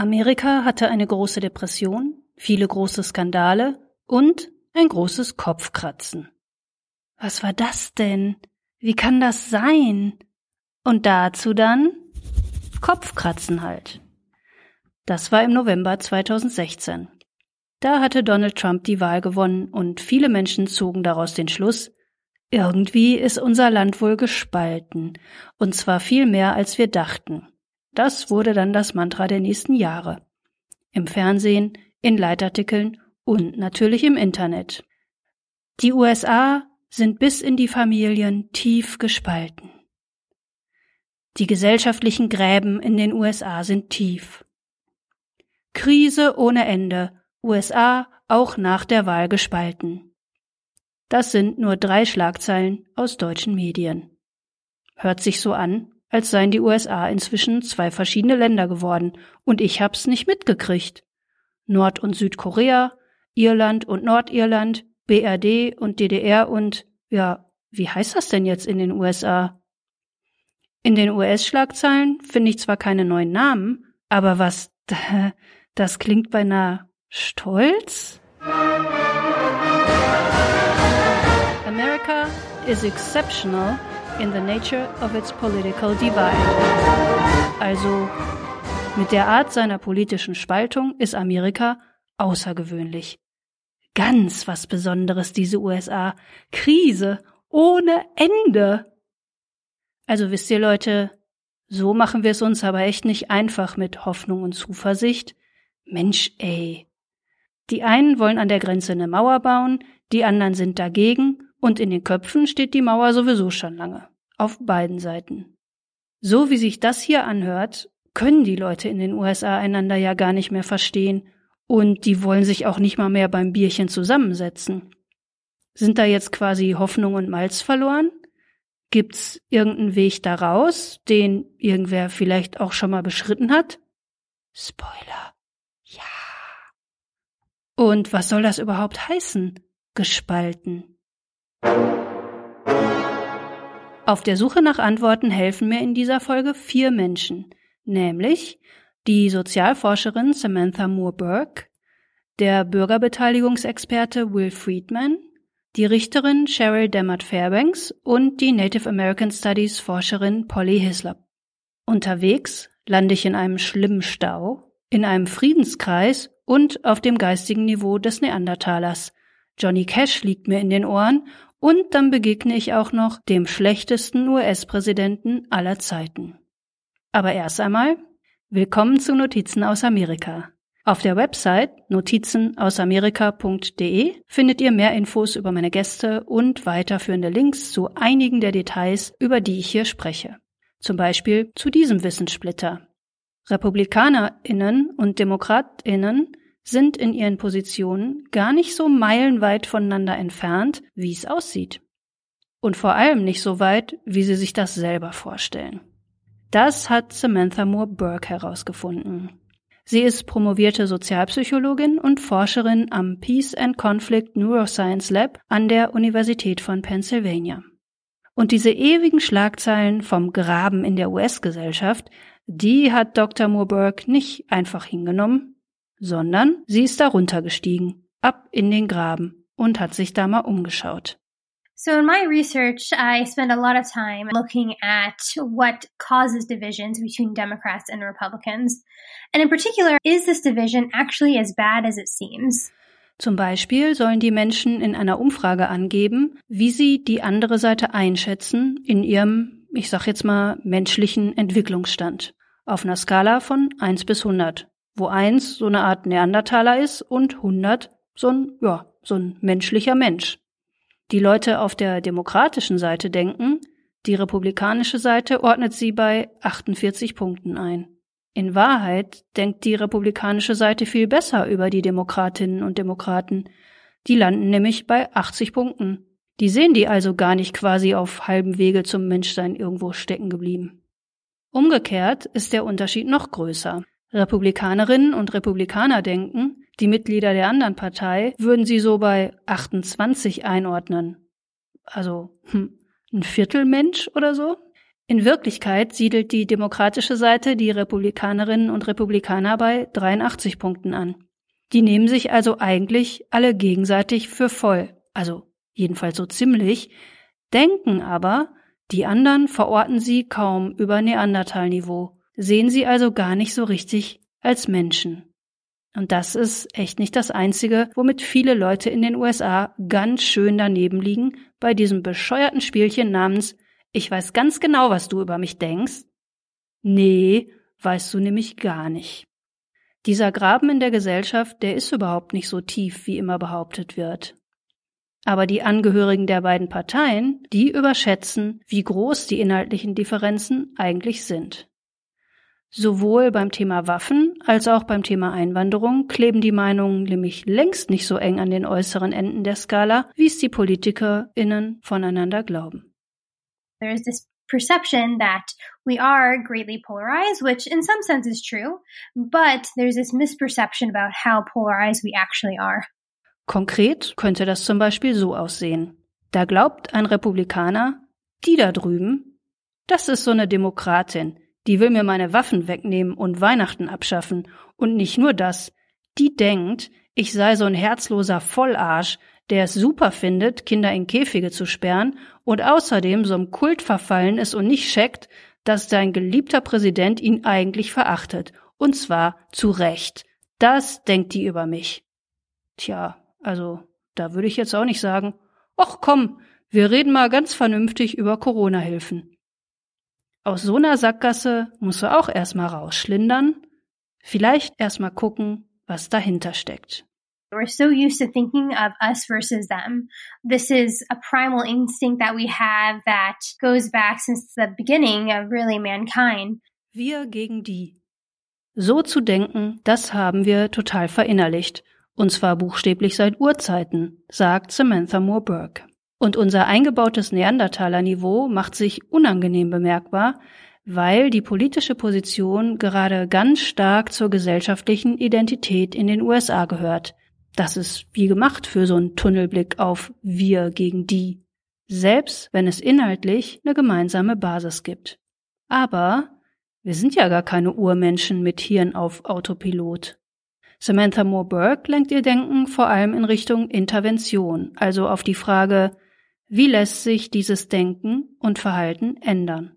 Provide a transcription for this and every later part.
Amerika hatte eine große Depression, viele große Skandale und ein großes Kopfkratzen. Was war das denn? Wie kann das sein? Und dazu dann Kopfkratzen halt. Das war im November 2016. Da hatte Donald Trump die Wahl gewonnen und viele Menschen zogen daraus den Schluss, irgendwie ist unser Land wohl gespalten, und zwar viel mehr, als wir dachten. Das wurde dann das Mantra der nächsten Jahre. Im Fernsehen, in Leitartikeln und natürlich im Internet. Die USA sind bis in die Familien tief gespalten. Die gesellschaftlichen Gräben in den USA sind tief. Krise ohne Ende, USA auch nach der Wahl gespalten. Das sind nur drei Schlagzeilen aus deutschen Medien. Hört sich so an, als seien die USA inzwischen zwei verschiedene Länder geworden, und ich hab's nicht mitgekriegt. Nord- und Südkorea, Irland und Nordirland, BRD und DDR und, ja, wie heißt das denn jetzt in den USA? In den US-Schlagzeilen finde ich zwar keine neuen Namen, aber was, das klingt beinahe stolz? America is exceptional in the nature of its political divide. Also, mit der Art seiner politischen Spaltung ist Amerika außergewöhnlich. Ganz was Besonderes, diese USA. Krise ohne Ende. Also wisst ihr Leute, so machen wir es uns aber echt nicht einfach mit Hoffnung und Zuversicht. Mensch, ey. Die einen wollen an der Grenze eine Mauer bauen, die anderen sind dagegen und in den Köpfen steht die Mauer sowieso schon lange. Auf beiden Seiten. So wie sich das hier anhört, können die Leute in den USA einander ja gar nicht mehr verstehen und die wollen sich auch nicht mal mehr beim Bierchen zusammensetzen. Sind da jetzt quasi Hoffnung und Malz verloren? Gibt's irgendeinen Weg daraus, den irgendwer vielleicht auch schon mal beschritten hat? Spoiler. Ja. Und was soll das überhaupt heißen? Gespalten. Auf der Suche nach Antworten helfen mir in dieser Folge vier Menschen, nämlich die Sozialforscherin Samantha Moore-Burke, der Bürgerbeteiligungsexperte Will Friedman, die Richterin Cheryl Demmert Fairbanks und die Native American Studies Forscherin Polly Hislop. Unterwegs lande ich in einem schlimmen Stau, in einem Friedenskreis und auf dem geistigen Niveau des Neandertalers. Johnny Cash liegt mir in den Ohren und dann begegne ich auch noch dem schlechtesten US-Präsidenten aller Zeiten. Aber erst einmal willkommen zu Notizen aus Amerika. Auf der Website notizenausamerika.de findet ihr mehr Infos über meine Gäste und weiterführende Links zu einigen der Details, über die ich hier spreche. Zum Beispiel zu diesem Wissenssplitter. RepublikanerInnen und DemokratInnen sind in ihren Positionen gar nicht so meilenweit voneinander entfernt, wie es aussieht. Und vor allem nicht so weit, wie sie sich das selber vorstellen. Das hat Samantha Moore Burke herausgefunden. Sie ist promovierte Sozialpsychologin und Forscherin am Peace and Conflict Neuroscience Lab an der Universität von Pennsylvania. Und diese ewigen Schlagzeilen vom Graben in der US-Gesellschaft, die hat Dr. Moorburg nicht einfach hingenommen, sondern sie ist darunter gestiegen, ab in den Graben und hat sich da mal umgeschaut. So in my research, I spend a lot of time looking at what causes divisions between Democrats and Republicans. And in particular, is this division actually as bad as it seems? Zum Beispiel sollen die Menschen in einer Umfrage angeben, wie sie die andere Seite einschätzen in ihrem, ich sag jetzt mal, menschlichen Entwicklungsstand. Auf einer Skala von 1 bis 100, wo 1 so eine Art Neandertaler ist und 100 so ein, ja, so ein menschlicher Mensch die Leute auf der demokratischen Seite denken, die republikanische Seite ordnet sie bei 48 Punkten ein. In Wahrheit denkt die republikanische Seite viel besser über die Demokratinnen und Demokraten. Die landen nämlich bei 80 Punkten. Die sehen die also gar nicht quasi auf halbem Wege zum Menschsein irgendwo stecken geblieben. Umgekehrt ist der Unterschied noch größer. Republikanerinnen und Republikaner denken, die Mitglieder der anderen Partei würden sie so bei 28 einordnen. Also hm, ein Viertelmensch oder so. In Wirklichkeit siedelt die demokratische Seite die Republikanerinnen und Republikaner bei 83 Punkten an. Die nehmen sich also eigentlich alle gegenseitig für voll, also jedenfalls so ziemlich, denken aber, die anderen verorten sie kaum über Neandertalniveau, sehen sie also gar nicht so richtig als Menschen. Und das ist echt nicht das Einzige, womit viele Leute in den USA ganz schön daneben liegen bei diesem bescheuerten Spielchen namens ich weiß ganz genau, was du über mich denkst. Nee, weißt du nämlich gar nicht. Dieser Graben in der Gesellschaft, der ist überhaupt nicht so tief, wie immer behauptet wird. Aber die Angehörigen der beiden Parteien, die überschätzen, wie groß die inhaltlichen Differenzen eigentlich sind. Sowohl beim Thema Waffen als auch beim Thema Einwanderung kleben die Meinungen nämlich längst nicht so eng an den äußeren Enden der Skala, wie es die PolitikerInnen voneinander glauben. There's this perception that we are greatly polarized, which in some sense is true, but there's this misperception about how polarized we actually are. Konkret könnte das zum Beispiel so aussehen. Da glaubt ein Republikaner, die da drüben, das ist so eine Demokratin, die will mir meine Waffen wegnehmen und Weihnachten abschaffen. Und nicht nur das, die denkt, ich sei so ein herzloser Vollarsch, der es super findet, Kinder in Käfige zu sperren und außerdem so einem Kult verfallen ist und nicht checkt, dass sein geliebter Präsident ihn eigentlich verachtet. Und zwar zu Recht. Das denkt die über mich. Tja, also, da würde ich jetzt auch nicht sagen, ach komm, wir reden mal ganz vernünftig über Corona-Hilfen. Aus so einer Sackgasse musst du auch erstmal rausschlindern, vielleicht erstmal gucken, was dahinter steckt. We're so used to thinking of us versus them. This is a primal instinct that we have that goes back since the beginning of really mankind. Wir gegen die. So zu denken, das haben wir total verinnerlicht. Und zwar buchstäblich seit Urzeiten, sagt Samantha Moore Burke. Und unser eingebautes Neandertaler-Niveau macht sich unangenehm bemerkbar, weil die politische Position gerade ganz stark zur gesellschaftlichen Identität in den USA gehört. Das ist wie gemacht für so einen Tunnelblick auf wir gegen die, selbst wenn es inhaltlich eine gemeinsame Basis gibt. Aber wir sind ja gar keine Urmenschen mit Hirn auf Autopilot. Samantha Moore Burke lenkt ihr Denken vor allem in Richtung Intervention, also auf die Frage, wie lässt sich dieses Denken und Verhalten ändern?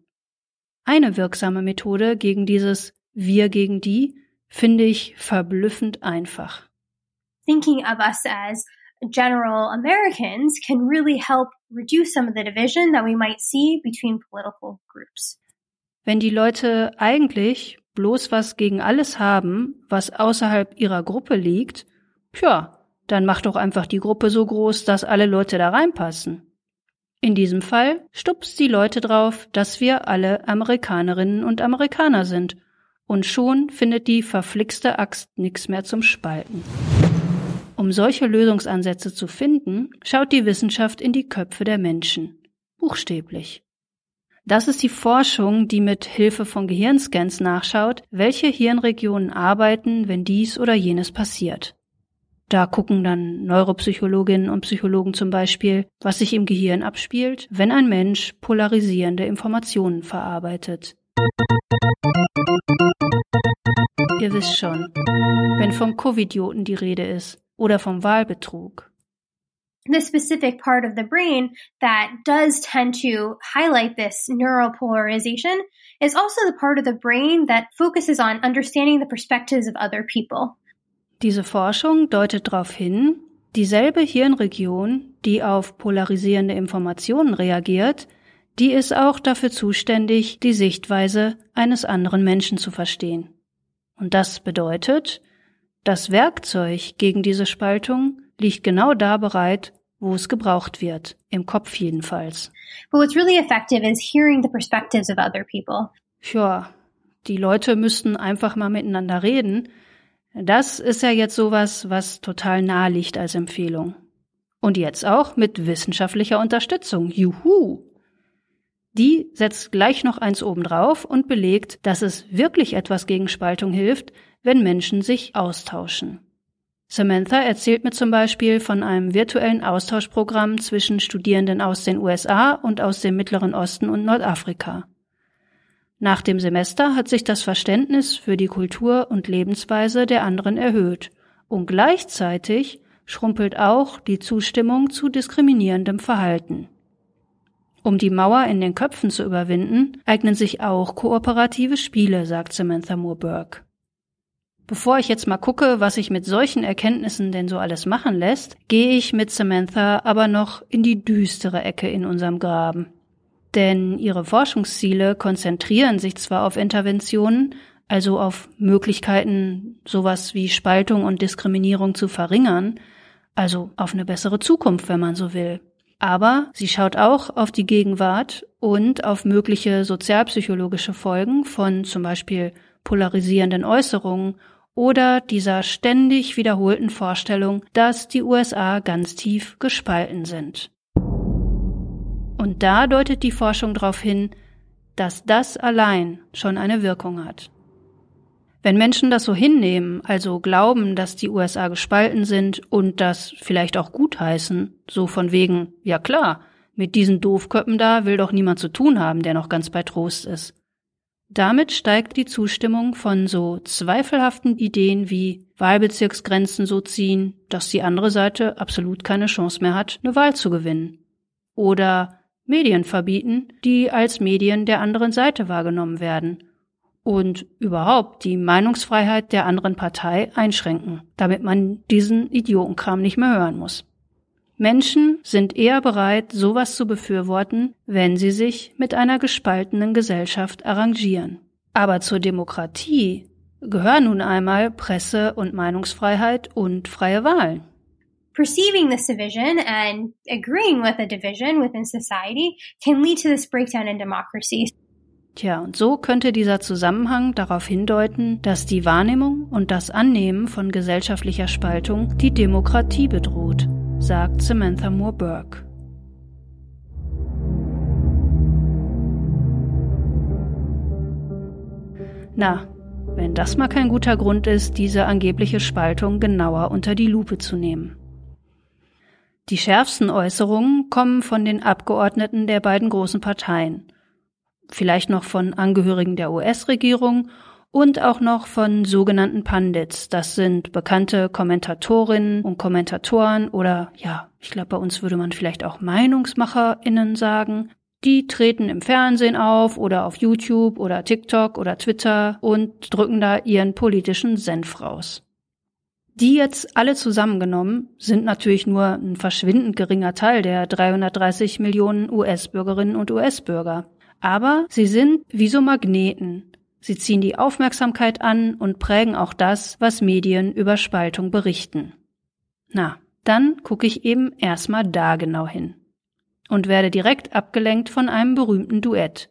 Eine wirksame Methode gegen dieses Wir gegen die finde ich verblüffend einfach thinking of us as general Americans can really help reduce some of the division that we might see between political groups. Wenn die Leute eigentlich bloß was gegen alles haben, was außerhalb ihrer Gruppe liegt, tja, dann macht doch einfach die Gruppe so groß, dass alle Leute da reinpassen. In diesem Fall stupst die Leute drauf, dass wir alle Amerikanerinnen und Amerikaner sind, und schon findet die verflixte Axt nix mehr zum Spalten. Um solche Lösungsansätze zu finden, schaut die Wissenschaft in die Köpfe der Menschen. Buchstäblich. Das ist die Forschung, die mit Hilfe von Gehirnscans nachschaut, welche Hirnregionen arbeiten, wenn dies oder jenes passiert. Da gucken dann Neuropsychologinnen und Psychologen zum Beispiel, was sich im Gehirn abspielt, wenn ein Mensch polarisierende Informationen verarbeitet. Ihr wisst schon, wenn vom Covidioten die Rede ist oder vom Wahlbetrug. The specific part of the brain that does tend to highlight this neuropolarization is also the part of the brain that focuses on understanding the perspectives of other people. Diese Forschung deutet darauf hin, dieselbe Hirnregion, die auf polarisierende Informationen reagiert, die ist auch dafür zuständig, die Sichtweise eines anderen Menschen zu verstehen. Und das bedeutet, das Werkzeug gegen diese Spaltung liegt genau da bereit, wo es gebraucht wird, im Kopf jedenfalls. But what's really effective is hearing the perspectives of other people. Ja, die Leute müssten einfach mal miteinander reden. Das ist ja jetzt sowas, was total nahe liegt als Empfehlung. Und jetzt auch mit wissenschaftlicher Unterstützung. Juhu! Die setzt gleich noch eins obendrauf und belegt, dass es wirklich etwas gegen Spaltung hilft, wenn Menschen sich austauschen. Samantha erzählt mir zum Beispiel von einem virtuellen Austauschprogramm zwischen Studierenden aus den USA und aus dem Mittleren Osten und Nordafrika. Nach dem Semester hat sich das Verständnis für die Kultur und Lebensweise der anderen erhöht und gleichzeitig schrumpelt auch die Zustimmung zu diskriminierendem Verhalten. Um die Mauer in den Köpfen zu überwinden, eignen sich auch kooperative Spiele, sagt Samantha Moore Burke. Bevor ich jetzt mal gucke, was sich mit solchen Erkenntnissen denn so alles machen lässt, gehe ich mit Samantha aber noch in die düstere Ecke in unserem Graben. Denn ihre Forschungsziele konzentrieren sich zwar auf Interventionen, also auf Möglichkeiten, sowas wie Spaltung und Diskriminierung zu verringern, also auf eine bessere Zukunft, wenn man so will. Aber sie schaut auch auf die Gegenwart und auf mögliche sozialpsychologische Folgen von zum Beispiel polarisierenden Äußerungen oder dieser ständig wiederholten Vorstellung, dass die USA ganz tief gespalten sind. Und da deutet die Forschung darauf hin, dass das allein schon eine Wirkung hat. Wenn Menschen das so hinnehmen, also glauben, dass die USA gespalten sind und das vielleicht auch gutheißen, so von wegen, ja klar, mit diesen Doofköppen da will doch niemand zu tun haben, der noch ganz bei Trost ist. Damit steigt die Zustimmung von so zweifelhaften Ideen wie Wahlbezirksgrenzen so ziehen, dass die andere Seite absolut keine Chance mehr hat, eine Wahl zu gewinnen. Oder Medien verbieten, die als Medien der anderen Seite wahrgenommen werden und überhaupt die Meinungsfreiheit der anderen Partei einschränken, damit man diesen Idiotenkram nicht mehr hören muss. Menschen sind eher bereit, sowas zu befürworten, wenn sie sich mit einer gespaltenen Gesellschaft arrangieren. Aber zur Demokratie gehören nun einmal Presse- und Meinungsfreiheit und freie Wahlen. Perceiving this division and agreeing with a division within society can lead to this breakdown in democracy. Tja, und so könnte dieser Zusammenhang darauf hindeuten, dass die Wahrnehmung und das Annehmen von gesellschaftlicher Spaltung die Demokratie bedroht, sagt Samantha Moore Burke. Na, wenn das mal kein guter Grund ist, diese angebliche Spaltung genauer unter die Lupe zu nehmen. Die schärfsten Äußerungen kommen von den Abgeordneten der beiden großen Parteien, vielleicht noch von Angehörigen der US-Regierung und auch noch von sogenannten Pandits. Das sind bekannte Kommentatorinnen und Kommentatoren oder ja, ich glaube, bei uns würde man vielleicht auch MeinungsmacherInnen sagen. Die treten im Fernsehen auf oder auf YouTube oder TikTok oder Twitter und drücken da ihren politischen Senf raus. Die jetzt alle zusammengenommen sind natürlich nur ein verschwindend geringer Teil der 330 Millionen US-Bürgerinnen und US-Bürger. Aber sie sind wie so Magneten. Sie ziehen die Aufmerksamkeit an und prägen auch das, was Medien über Spaltung berichten. Na, dann gucke ich eben erstmal da genau hin. Und werde direkt abgelenkt von einem berühmten Duett.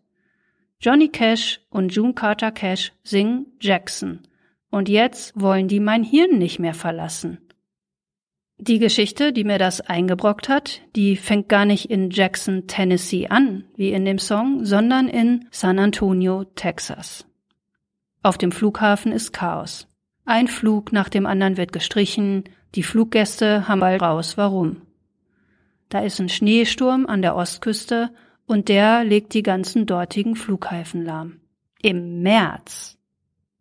Johnny Cash und June Carter Cash singen Jackson. Und jetzt wollen die mein Hirn nicht mehr verlassen. Die Geschichte, die mir das eingebrockt hat, die fängt gar nicht in Jackson, Tennessee an, wie in dem Song, sondern in San Antonio, Texas. Auf dem Flughafen ist Chaos. Ein Flug nach dem anderen wird gestrichen, die Fluggäste haben bald raus, warum. Da ist ein Schneesturm an der Ostküste und der legt die ganzen dortigen Flughäfen lahm. Im März.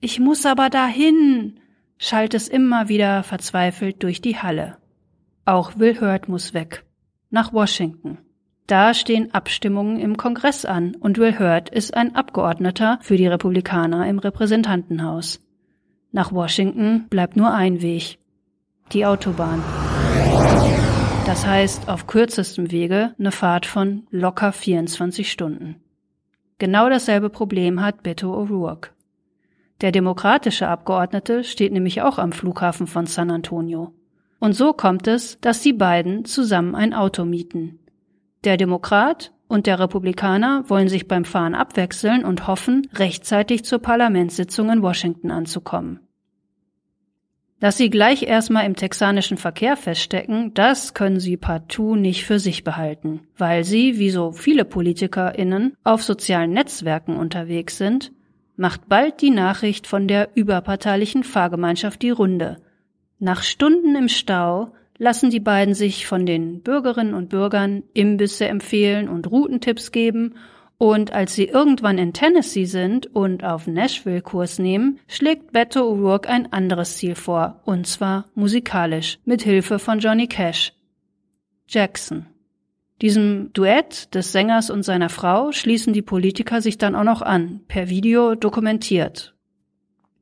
Ich muss aber dahin, schallt es immer wieder verzweifelt durch die Halle. Auch Will Hurt muss weg. Nach Washington. Da stehen Abstimmungen im Kongress an und Will Hurt ist ein Abgeordneter für die Republikaner im Repräsentantenhaus. Nach Washington bleibt nur ein Weg. Die Autobahn. Das heißt auf kürzestem Wege eine Fahrt von locker 24 Stunden. Genau dasselbe Problem hat Beto O'Rourke. Der demokratische Abgeordnete steht nämlich auch am Flughafen von San Antonio. Und so kommt es, dass die beiden zusammen ein Auto mieten. Der Demokrat und der Republikaner wollen sich beim Fahren abwechseln und hoffen, rechtzeitig zur Parlamentssitzung in Washington anzukommen. Dass sie gleich erstmal im texanischen Verkehr feststecken, das können sie partout nicht für sich behalten, weil sie, wie so viele PolitikerInnen, auf sozialen Netzwerken unterwegs sind, macht bald die Nachricht von der überparteilichen Fahrgemeinschaft die Runde, nach Stunden im Stau lassen die beiden sich von den Bürgerinnen und Bürgern Imbisse empfehlen und Routentipps geben Und als sie irgendwann in Tennessee sind und auf Nashville Kurs nehmen, schlägt Beto O'Rourke ein anderes Ziel vor, und zwar musikalisch, mit Hilfe von Johnny Cash. Jackson. Diesem Duett des Sängers und seiner Frau schließen die Politiker sich dann auch noch an, per Video dokumentiert.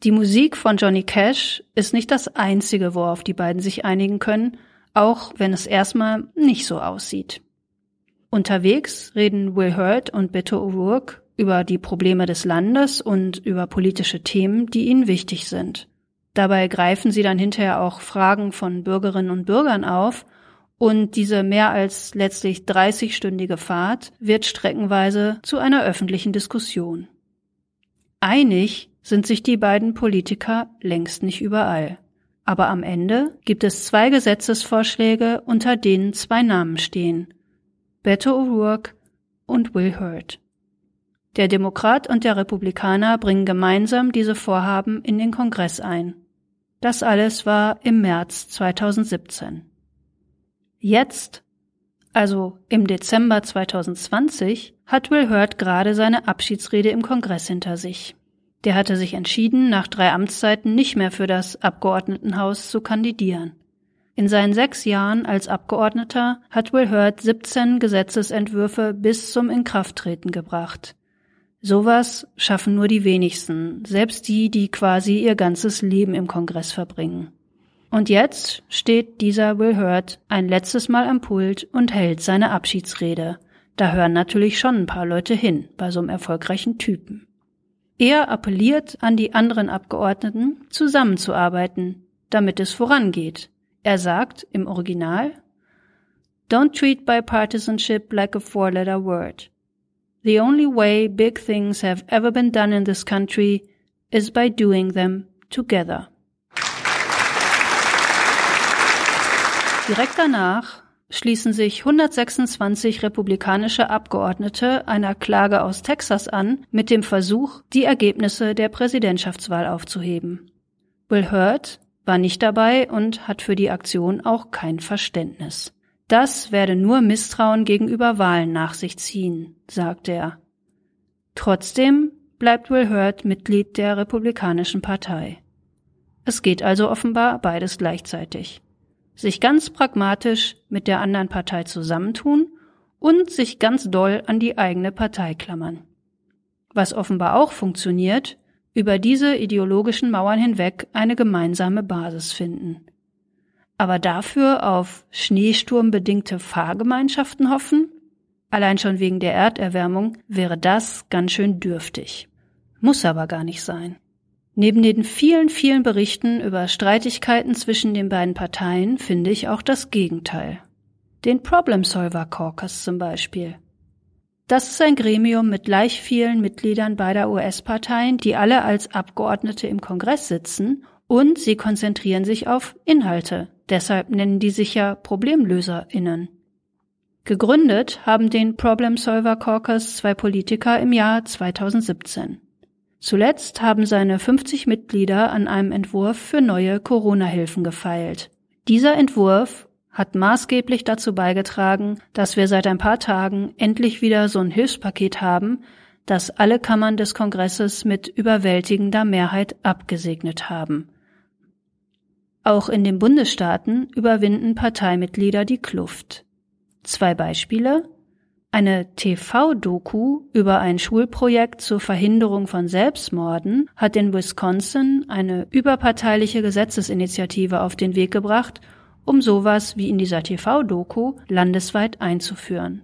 Die Musik von Johnny Cash ist nicht das einzige, worauf die beiden sich einigen können, auch wenn es erstmal nicht so aussieht. Unterwegs reden Will Hurt und Beto O'Rourke über die Probleme des Landes und über politische Themen, die ihnen wichtig sind. Dabei greifen sie dann hinterher auch Fragen von Bürgerinnen und Bürgern auf und diese mehr als letztlich 30-stündige Fahrt wird streckenweise zu einer öffentlichen Diskussion. Einig sind sich die beiden Politiker längst nicht überall. Aber am Ende gibt es zwei Gesetzesvorschläge, unter denen zwei Namen stehen – Beto O'Rourke und Will Hurt. Der Demokrat und der Republikaner bringen gemeinsam diese Vorhaben in den Kongress ein. Das alles war im März 2017. Jetzt, also im Dezember 2020, hat Will Hurt gerade seine Abschiedsrede im Kongress hinter sich. Der hatte sich entschieden, nach drei Amtszeiten nicht mehr für das Abgeordnetenhaus zu kandidieren. In seinen sechs Jahren als Abgeordneter hat Will Hurt 17 Gesetzesentwürfe bis zum Inkrafttreten gebracht. Sowas schaffen nur die wenigsten, selbst die, die quasi ihr ganzes Leben im Kongress verbringen. Und jetzt steht dieser Will Hurt ein letztes Mal am Pult und hält seine Abschiedsrede. Da hören natürlich schon ein paar Leute hin bei so einem erfolgreichen Typen. Er appelliert an die anderen Abgeordneten, zusammenzuarbeiten, damit es vorangeht. Er sagt im Original, Don't treat bipartisanship like a four-letter word. The only way big things have ever been done in this country is by doing them together. Direkt danach schließen sich 126 republikanische Abgeordnete einer Klage aus Texas an mit dem Versuch, die Ergebnisse der Präsidentschaftswahl aufzuheben. Will Hurt, war nicht dabei und hat für die Aktion auch kein Verständnis. Das werde nur Misstrauen gegenüber Wahlen nach sich ziehen, sagte er. Trotzdem bleibt Will Hurt Mitglied der Republikanischen Partei. Es geht also offenbar beides gleichzeitig. Sich ganz pragmatisch mit der anderen Partei zusammentun und sich ganz doll an die eigene Partei klammern. Was offenbar auch funktioniert, über diese ideologischen Mauern hinweg eine gemeinsame Basis finden. Aber dafür auf schneesturmbedingte Fahrgemeinschaften hoffen? Allein schon wegen der Erderwärmung wäre das ganz schön dürftig. Muss aber gar nicht sein. Neben den vielen, vielen Berichten über Streitigkeiten zwischen den beiden Parteien finde ich auch das Gegenteil. Den Problem Solver Caucus zum Beispiel. Das ist ein Gremium mit gleich vielen Mitgliedern beider US-Parteien, die alle als Abgeordnete im Kongress sitzen und sie konzentrieren sich auf Inhalte. Deshalb nennen die sich ja ProblemlöserInnen. Gegründet haben den Problem Solver Caucus zwei Politiker im Jahr 2017. Zuletzt haben seine 50 Mitglieder an einem Entwurf für neue Corona-Hilfen gefeilt. Dieser Entwurf hat maßgeblich dazu beigetragen, dass wir seit ein paar Tagen endlich wieder so ein Hilfspaket haben, das alle Kammern des Kongresses mit überwältigender Mehrheit abgesegnet haben. Auch in den Bundesstaaten überwinden Parteimitglieder die Kluft. Zwei Beispiele. Eine TV-Doku über ein Schulprojekt zur Verhinderung von Selbstmorden hat in Wisconsin eine überparteiliche Gesetzesinitiative auf den Weg gebracht um sowas wie in dieser TV-Doku landesweit einzuführen.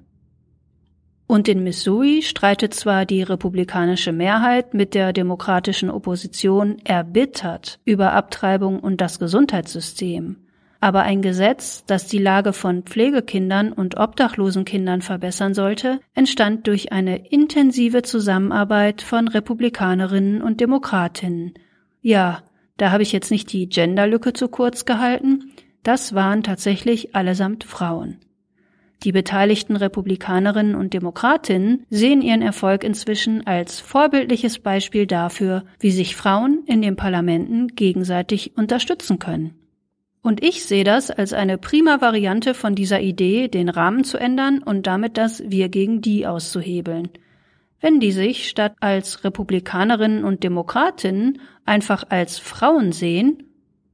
Und in Missouri streitet zwar die republikanische Mehrheit mit der demokratischen Opposition erbittert über Abtreibung und das Gesundheitssystem, aber ein Gesetz, das die Lage von Pflegekindern und obdachlosen Kindern verbessern sollte, entstand durch eine intensive Zusammenarbeit von Republikanerinnen und Demokratinnen. Ja, da habe ich jetzt nicht die Genderlücke zu kurz gehalten, das waren tatsächlich allesamt Frauen. Die beteiligten Republikanerinnen und Demokratinnen sehen ihren Erfolg inzwischen als vorbildliches Beispiel dafür, wie sich Frauen in den Parlamenten gegenseitig unterstützen können. Und ich sehe das als eine prima Variante von dieser Idee, den Rahmen zu ändern und damit das Wir gegen die auszuhebeln. wenn die sich statt als Republikanerinnen und Demokratinnen einfach als Frauen sehen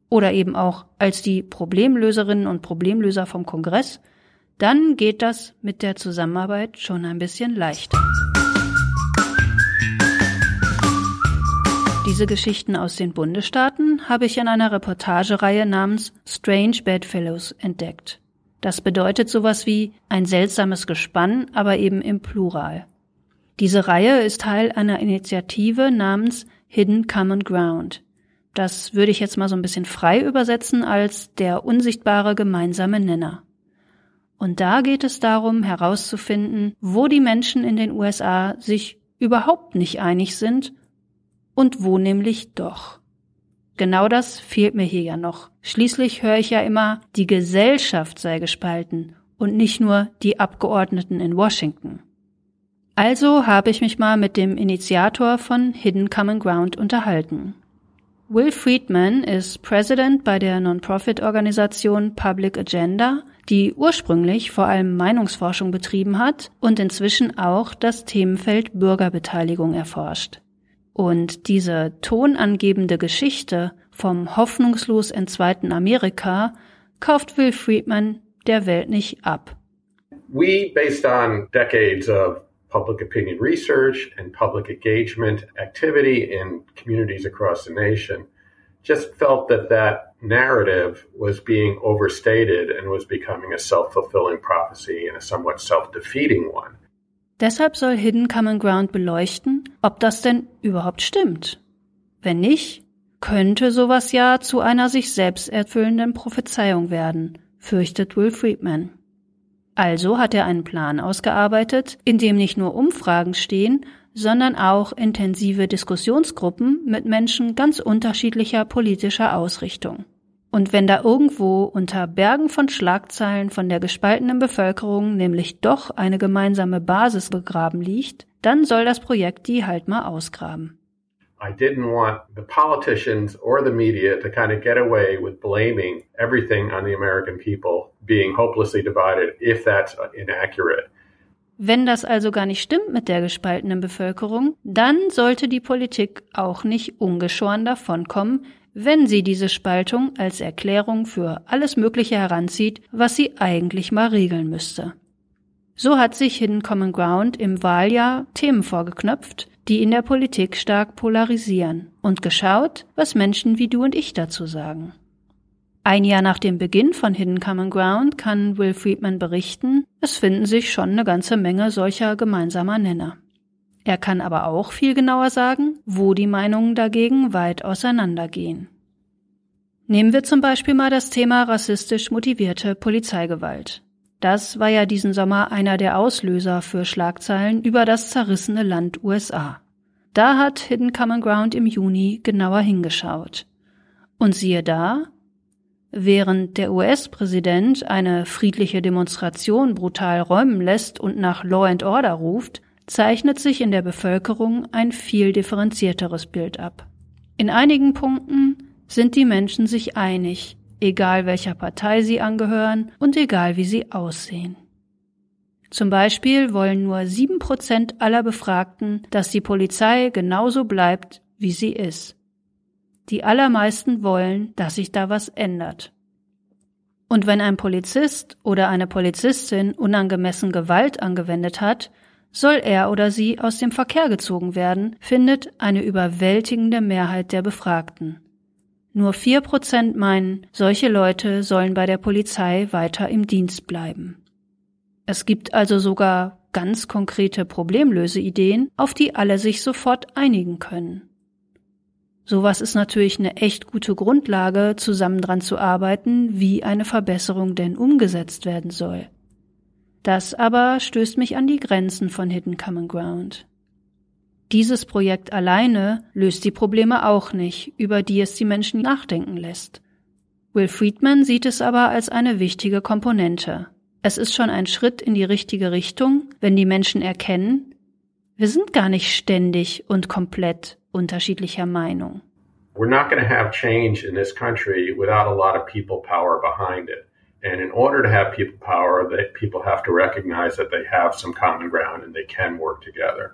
oder eben auch als die Problemlöserinnen und Problemlöser vom Kongress, dann geht das mit der Zusammenarbeit schon ein bisschen leichter. Diese Geschichten aus den Bundesstaaten habe ich in einer Reportagereihe namens Strange Bedfellows entdeckt. Das bedeutet sowas wie ein seltsames Gespann, aber eben im Plural. Diese Reihe ist Teil einer Initiative namens Hidden Common Ground. Das würde ich jetzt mal so ein bisschen frei übersetzen als der unsichtbare gemeinsame Nenner. Und da geht es darum herauszufinden, wo die Menschen in den USA sich überhaupt nicht einig sind und wo nämlich doch. Genau das fehlt mir hier ja noch. Schließlich höre ich ja immer, die Gesellschaft sei gespalten und nicht nur die Abgeordneten in Washington. Also habe ich mich mal mit dem Initiator von Hidden Common Ground unterhalten. Will Friedman ist President bei der Non-Profit-Organisation Public Agenda, die ursprünglich vor allem Meinungsforschung betrieben hat und inzwischen auch das Themenfeld Bürgerbeteiligung erforscht. Und diese tonangebende Geschichte vom hoffnungslos entzweiten Amerika kauft Will Friedman der Welt nicht ab. We, based on decades of public opinion research and public engagement activity in communities across the nation, just felt that that narrative was being overstated and was becoming a self-fulfilling prophecy and a somewhat self-defeating one. Deshalb soll Hidden Common Ground beleuchten, ob das denn überhaupt stimmt. Wenn nicht, könnte sowas ja zu einer sich selbst erfüllenden Prophezeiung werden, fürchtet Will Friedman. Also hat er einen Plan ausgearbeitet, in dem nicht nur Umfragen stehen, sondern auch intensive Diskussionsgruppen mit Menschen ganz unterschiedlicher politischer Ausrichtung. Und wenn da irgendwo unter Bergen von Schlagzeilen von der gespaltenen Bevölkerung nämlich doch eine gemeinsame Basis begraben liegt, dann soll das Projekt die halt mal ausgraben. I didn't want the politicians or the media to kind of get away with blaming everything on the American people being hopelessly divided if that's inaccurate. Wenn das also gar nicht stimmt mit der gespaltenen Bevölkerung, dann sollte die Politik auch nicht ungeschoren davonkommen, wenn sie diese Spaltung als Erklärung für alles Mögliche heranzieht, was sie eigentlich mal regeln müsste. So hat sich Hidden Common Ground im Wahljahr Themen vorgeknöpft, die in der Politik stark polarisieren, und geschaut, was Menschen wie du und ich dazu sagen. Ein Jahr nach dem Beginn von Hidden Common Ground kann Will Friedman berichten, es finden sich schon eine ganze Menge solcher gemeinsamer Nenner. Er kann aber auch viel genauer sagen, wo die Meinungen dagegen weit auseinandergehen. Nehmen wir zum Beispiel mal das Thema rassistisch motivierte Polizeigewalt. Das war ja diesen Sommer einer der Auslöser für Schlagzeilen über das zerrissene Land USA. Da hat Hidden Common Ground im Juni genauer hingeschaut. Und siehe da, während der US-Präsident eine friedliche Demonstration brutal räumen lässt und nach Law and Order ruft, zeichnet sich in der Bevölkerung ein viel differenzierteres Bild ab. In einigen Punkten sind die Menschen sich einig, egal welcher Partei sie angehören und egal wie sie aussehen. Zum Beispiel wollen nur sieben Prozent aller Befragten, dass die Polizei genauso bleibt, wie sie ist. Die allermeisten wollen, dass sich da was ändert. Und wenn ein Polizist oder eine Polizistin unangemessen Gewalt angewendet hat, soll er oder sie aus dem Verkehr gezogen werden, findet eine überwältigende Mehrheit der Befragten. Nur vier Prozent meinen, solche Leute sollen bei der Polizei weiter im Dienst bleiben. Es gibt also sogar ganz konkrete Problemlöseideen, auf die alle sich sofort einigen können. Sowas ist natürlich eine echt gute Grundlage, zusammen dran zu arbeiten, wie eine Verbesserung denn umgesetzt werden soll. Das aber stößt mich an die Grenzen von Hidden Common Ground. Dieses Projekt alleine löst die Probleme auch nicht, über die es die Menschen nachdenken lässt. Will Friedman sieht es aber als eine wichtige Komponente. Es ist schon ein Schritt in die richtige Richtung, wenn die Menschen erkennen, wir sind gar nicht ständig und komplett unterschiedlicher Meinung. We're not going to have change in this country without a lot of people power behind it. And in order to have people power, that people have to recognize that they have some common ground and they can work together.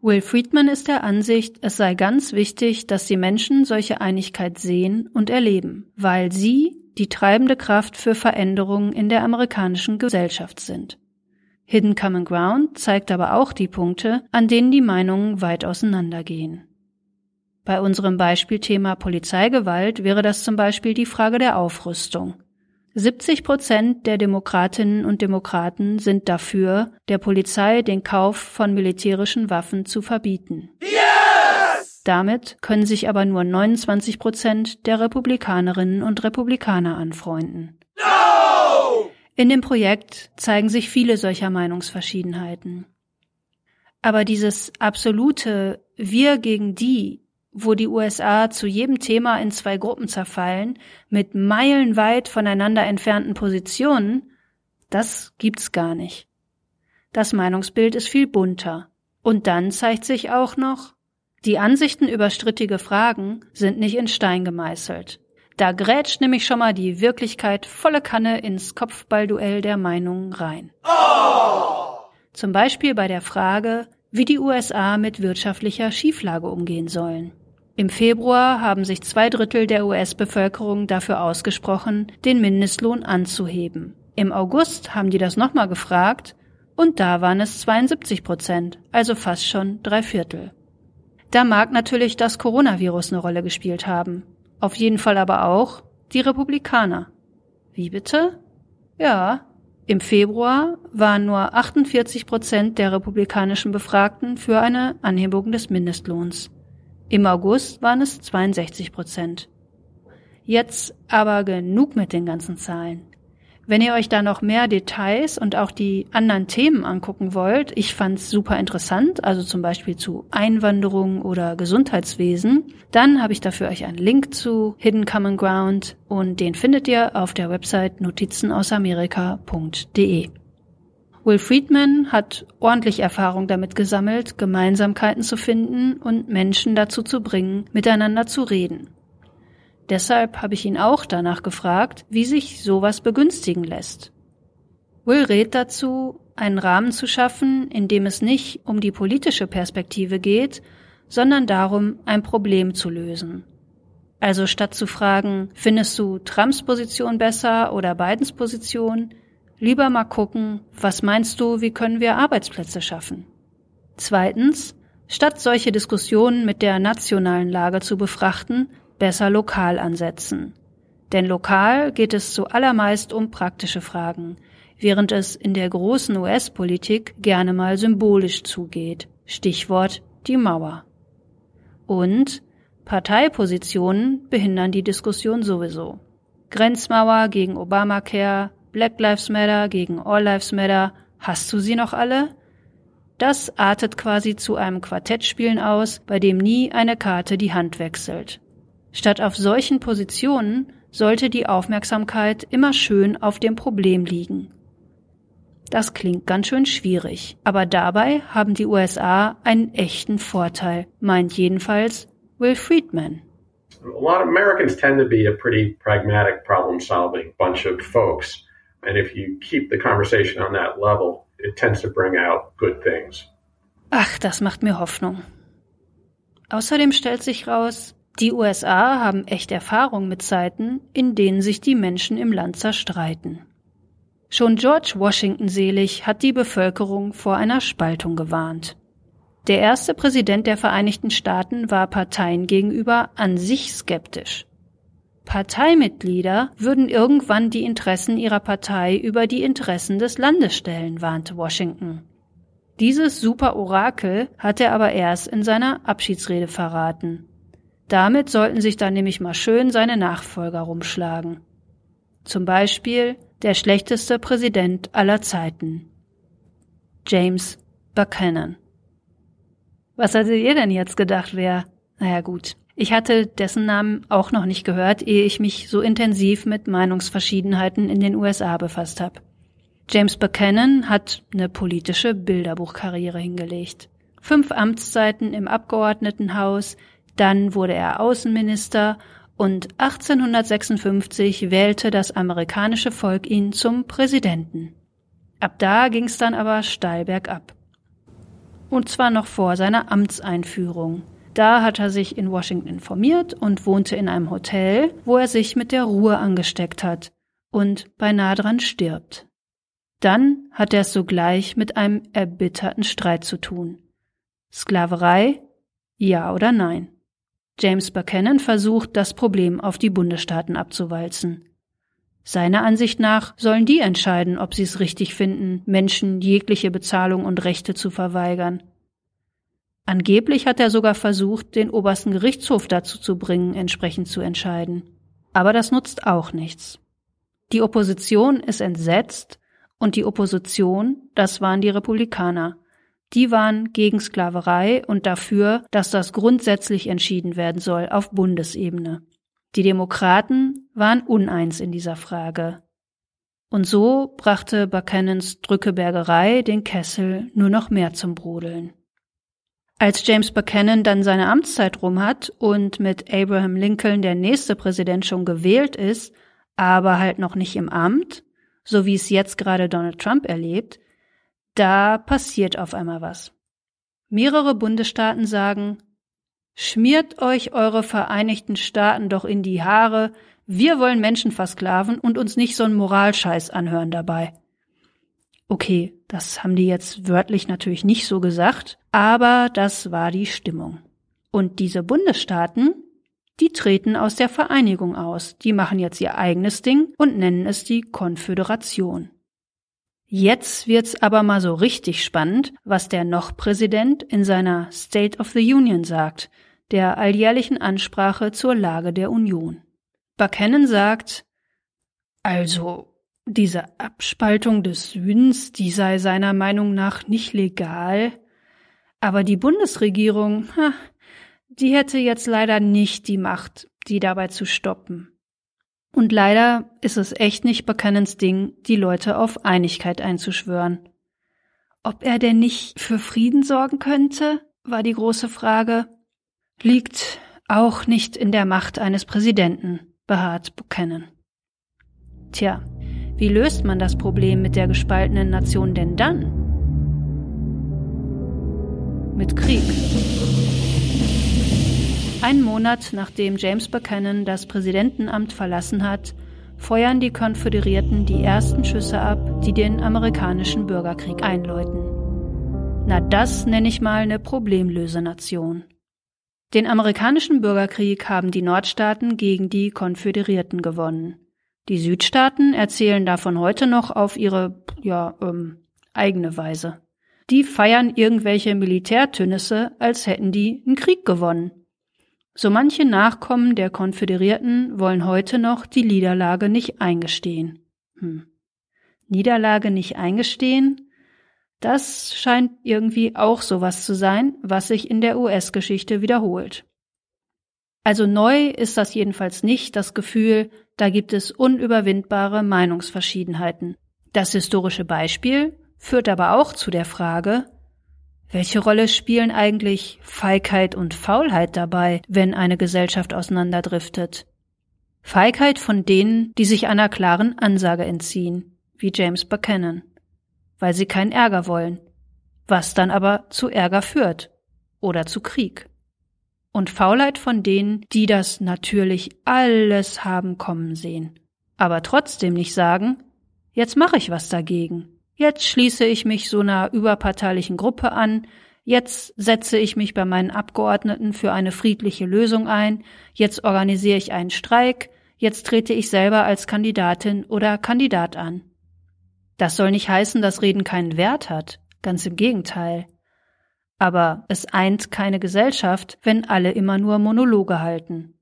Will Friedman ist der Ansicht, es sei ganz wichtig, dass die Menschen solche Einigkeit sehen und erleben, weil sie die treibende Kraft für Veränderungen in der amerikanischen Gesellschaft sind. Hidden Common Ground zeigt aber auch die Punkte, an denen die Meinungen weit auseinandergehen. Bei unserem Beispielthema Polizeigewalt wäre das zum Beispiel die Frage der Aufrüstung. 70 Prozent der Demokratinnen und Demokraten sind dafür, der Polizei den Kauf von militärischen Waffen zu verbieten. Yes! Damit können sich aber nur 29 Prozent der Republikanerinnen und Republikaner anfreunden. No! In dem Projekt zeigen sich viele solcher Meinungsverschiedenheiten. Aber dieses absolute Wir gegen die wo die USA zu jedem Thema in zwei Gruppen zerfallen, mit meilenweit voneinander entfernten Positionen, das gibt's gar nicht. Das Meinungsbild ist viel bunter. Und dann zeigt sich auch noch, die Ansichten über strittige Fragen sind nicht in Stein gemeißelt. Da grätscht nämlich schon mal die Wirklichkeit volle Kanne ins Kopfballduell der Meinungen rein. Oh! Zum Beispiel bei der Frage, wie die USA mit wirtschaftlicher Schieflage umgehen sollen. Im Februar haben sich zwei Drittel der US-Bevölkerung dafür ausgesprochen, den Mindestlohn anzuheben. Im August haben die das nochmal gefragt und da waren es 72 Prozent, also fast schon drei Viertel. Da mag natürlich das Coronavirus eine Rolle gespielt haben. Auf jeden Fall aber auch die Republikaner. Wie bitte? Ja, im Februar waren nur 48 Prozent der republikanischen Befragten für eine Anhebung des Mindestlohns. Im August waren es 62 Prozent. Jetzt aber genug mit den ganzen Zahlen. Wenn ihr euch da noch mehr Details und auch die anderen Themen angucken wollt, ich fand's super interessant, also zum Beispiel zu Einwanderung oder Gesundheitswesen, dann habe ich dafür euch einen Link zu Hidden Common Ground und den findet ihr auf der Website notizenausamerika.de. Will Friedman hat ordentlich Erfahrung damit gesammelt, Gemeinsamkeiten zu finden und Menschen dazu zu bringen, miteinander zu reden. Deshalb habe ich ihn auch danach gefragt, wie sich sowas begünstigen lässt. Will rät dazu, einen Rahmen zu schaffen, in dem es nicht um die politische Perspektive geht, sondern darum, ein Problem zu lösen. Also statt zu fragen, findest du Trumps Position besser oder Bidens Position, Lieber mal gucken, was meinst du, wie können wir Arbeitsplätze schaffen? Zweitens, statt solche Diskussionen mit der nationalen Lage zu befrachten, besser lokal ansetzen. Denn lokal geht es zuallermeist um praktische Fragen, während es in der großen US-Politik gerne mal symbolisch zugeht. Stichwort die Mauer. Und Parteipositionen behindern die Diskussion sowieso. Grenzmauer gegen Obamacare, Black Lives Matter gegen All Lives Matter, hast du sie noch alle? Das artet quasi zu einem Quartettspielen aus, bei dem nie eine Karte die Hand wechselt. Statt auf solchen Positionen sollte die Aufmerksamkeit immer schön auf dem Problem liegen. Das klingt ganz schön schwierig, aber dabei haben die USA einen echten Vorteil, meint jedenfalls Will Friedman. A lot of Americans tend to be a pretty pragmatic, problem solving bunch of folks. And if you keep the conversation on that level, it tends to bring out good things. Ach, das macht mir Hoffnung. Außerdem stellt sich raus, die USA haben echt Erfahrung mit Zeiten, in denen sich die Menschen im Land zerstreiten. Schon George Washington selig hat die Bevölkerung vor einer Spaltung gewarnt. Der erste Präsident der Vereinigten Staaten war Parteien gegenüber an sich skeptisch. Parteimitglieder würden irgendwann die Interessen ihrer Partei über die Interessen des Landes stellen, warnte Washington. Dieses Super-Orakel hat er aber erst in seiner Abschiedsrede verraten. Damit sollten sich dann nämlich mal schön seine Nachfolger rumschlagen. Zum Beispiel der schlechteste Präsident aller Zeiten. James Buchanan. Was hattet ihr denn jetzt gedacht, wer? Naja gut, ich hatte dessen Namen auch noch nicht gehört, ehe ich mich so intensiv mit Meinungsverschiedenheiten in den USA befasst habe. James Buchanan hat eine politische Bilderbuchkarriere hingelegt. Fünf Amtszeiten im Abgeordnetenhaus, dann wurde er Außenminister und 1856 wählte das amerikanische Volk ihn zum Präsidenten. Ab da ging's dann aber steil bergab. und zwar noch vor seiner Amtseinführung. Da hat er sich in Washington informiert und wohnte in einem Hotel, wo er sich mit der Ruhe angesteckt hat und beinahe dran stirbt. Dann hat er es sogleich mit einem erbitterten Streit zu tun. Sklaverei? Ja oder nein? James Buchanan versucht, das Problem auf die Bundesstaaten abzuwalzen. Seiner Ansicht nach sollen die entscheiden, ob sie es richtig finden, Menschen jegliche Bezahlung und Rechte zu verweigern. Angeblich hat er sogar versucht, den obersten Gerichtshof dazu zu bringen, entsprechend zu entscheiden. Aber das nutzt auch nichts. Die Opposition ist entsetzt und die Opposition, das waren die Republikaner. Die waren gegen Sklaverei und dafür, dass das grundsätzlich entschieden werden soll auf Bundesebene. Die Demokraten waren uneins in dieser Frage. Und so brachte Buchanans Drückebergerei den Kessel nur noch mehr zum Brodeln. Als James Buchanan dann seine Amtszeit rum hat und mit Abraham Lincoln der nächste Präsident schon gewählt ist, aber halt noch nicht im Amt, so wie es jetzt gerade Donald Trump erlebt, da passiert auf einmal was. Mehrere Bundesstaaten sagen, Schmiert euch eure Vereinigten Staaten doch in die Haare, wir wollen Menschen versklaven und uns nicht so einen Moralscheiß anhören dabei. Okay, das haben die jetzt wörtlich natürlich nicht so gesagt, aber das war die Stimmung. Und diese Bundesstaaten, die treten aus der Vereinigung aus, die machen jetzt ihr eigenes Ding und nennen es die Konföderation. Jetzt wird's aber mal so richtig spannend, was der noch Präsident in seiner State of the Union sagt, der alljährlichen Ansprache zur Lage der Union. Buchanan sagt, also, diese Abspaltung des Südens, die sei seiner Meinung nach nicht legal, aber die Bundesregierung, die hätte jetzt leider nicht die Macht, die dabei zu stoppen. Und leider ist es echt nicht Buchanans Ding, die Leute auf Einigkeit einzuschwören. Ob er denn nicht für Frieden sorgen könnte, war die große Frage liegt auch nicht in der Macht eines Präsidenten, beharrt Buchanan. Tja, wie löst man das Problem mit der gespaltenen Nation denn dann? Mit Krieg. Einen Monat nachdem James Buchanan das Präsidentenamt verlassen hat, feuern die Konföderierten die ersten Schüsse ab, die den amerikanischen Bürgerkrieg einläuten. Na, das nenne ich mal eine Problemlösenation. Den amerikanischen Bürgerkrieg haben die Nordstaaten gegen die Konföderierten gewonnen. Die Südstaaten erzählen davon heute noch auf ihre, ja, ähm, eigene Weise. Die feiern irgendwelche Militärtünnisse, als hätten die einen Krieg gewonnen. So manche Nachkommen der Konföderierten wollen heute noch die Niederlage nicht eingestehen. Hm. Niederlage nicht eingestehen? Das scheint irgendwie auch sowas zu sein, was sich in der US-Geschichte wiederholt. Also neu ist das jedenfalls nicht das Gefühl, da gibt es unüberwindbare Meinungsverschiedenheiten. Das historische Beispiel führt aber auch zu der Frage, welche Rolle spielen eigentlich Feigheit und Faulheit dabei, wenn eine Gesellschaft auseinanderdriftet? Feigheit von denen, die sich einer klaren Ansage entziehen, wie James Buchanan weil sie keinen Ärger wollen, was dann aber zu Ärger führt oder zu Krieg. Und Faulheit von denen, die das natürlich alles haben kommen sehen, aber trotzdem nicht sagen, jetzt mache ich was dagegen, jetzt schließe ich mich so einer überparteilichen Gruppe an, Jetzt setze ich mich bei meinen Abgeordneten für eine friedliche Lösung ein, jetzt organisiere ich einen Streik, jetzt trete ich selber als Kandidatin oder Kandidat an. Das soll nicht heißen, dass Reden keinen Wert hat, ganz im Gegenteil. Aber es eint keine Gesellschaft, wenn alle immer nur Monologe halten.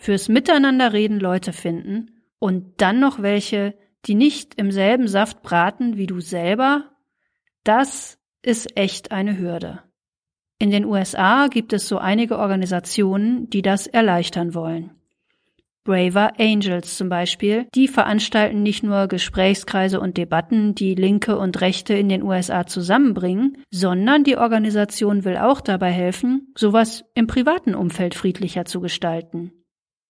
Fürs Miteinanderreden Leute finden und dann noch welche, die nicht im selben Saft braten wie du selber, das ist echt eine Hürde. In den USA gibt es so einige Organisationen, die das erleichtern wollen. Braver Angels zum Beispiel, die veranstalten nicht nur Gesprächskreise und Debatten, die Linke und Rechte in den USA zusammenbringen, sondern die Organisation will auch dabei helfen, sowas im privaten Umfeld friedlicher zu gestalten.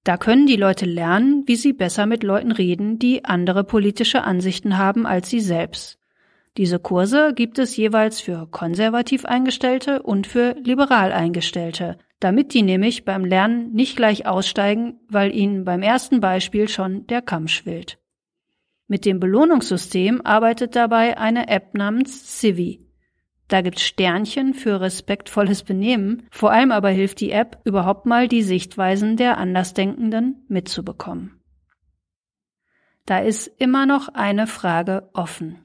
Da können die Leute lernen, wie sie besser mit Leuten reden, die andere politische Ansichten haben als sie selbst. Diese Kurse gibt es jeweils für konservativ Eingestellte und für liberal Eingestellte, damit die nämlich beim Lernen nicht gleich aussteigen, weil ihnen beim ersten Beispiel schon der Kamm schwillt. Mit dem Belohnungssystem arbeitet dabei eine App namens Civi. Da gibt's Sternchen für respektvolles Benehmen, vor allem aber hilft die App, überhaupt mal die Sichtweisen der Andersdenkenden mitzubekommen. Da ist immer noch eine Frage offen.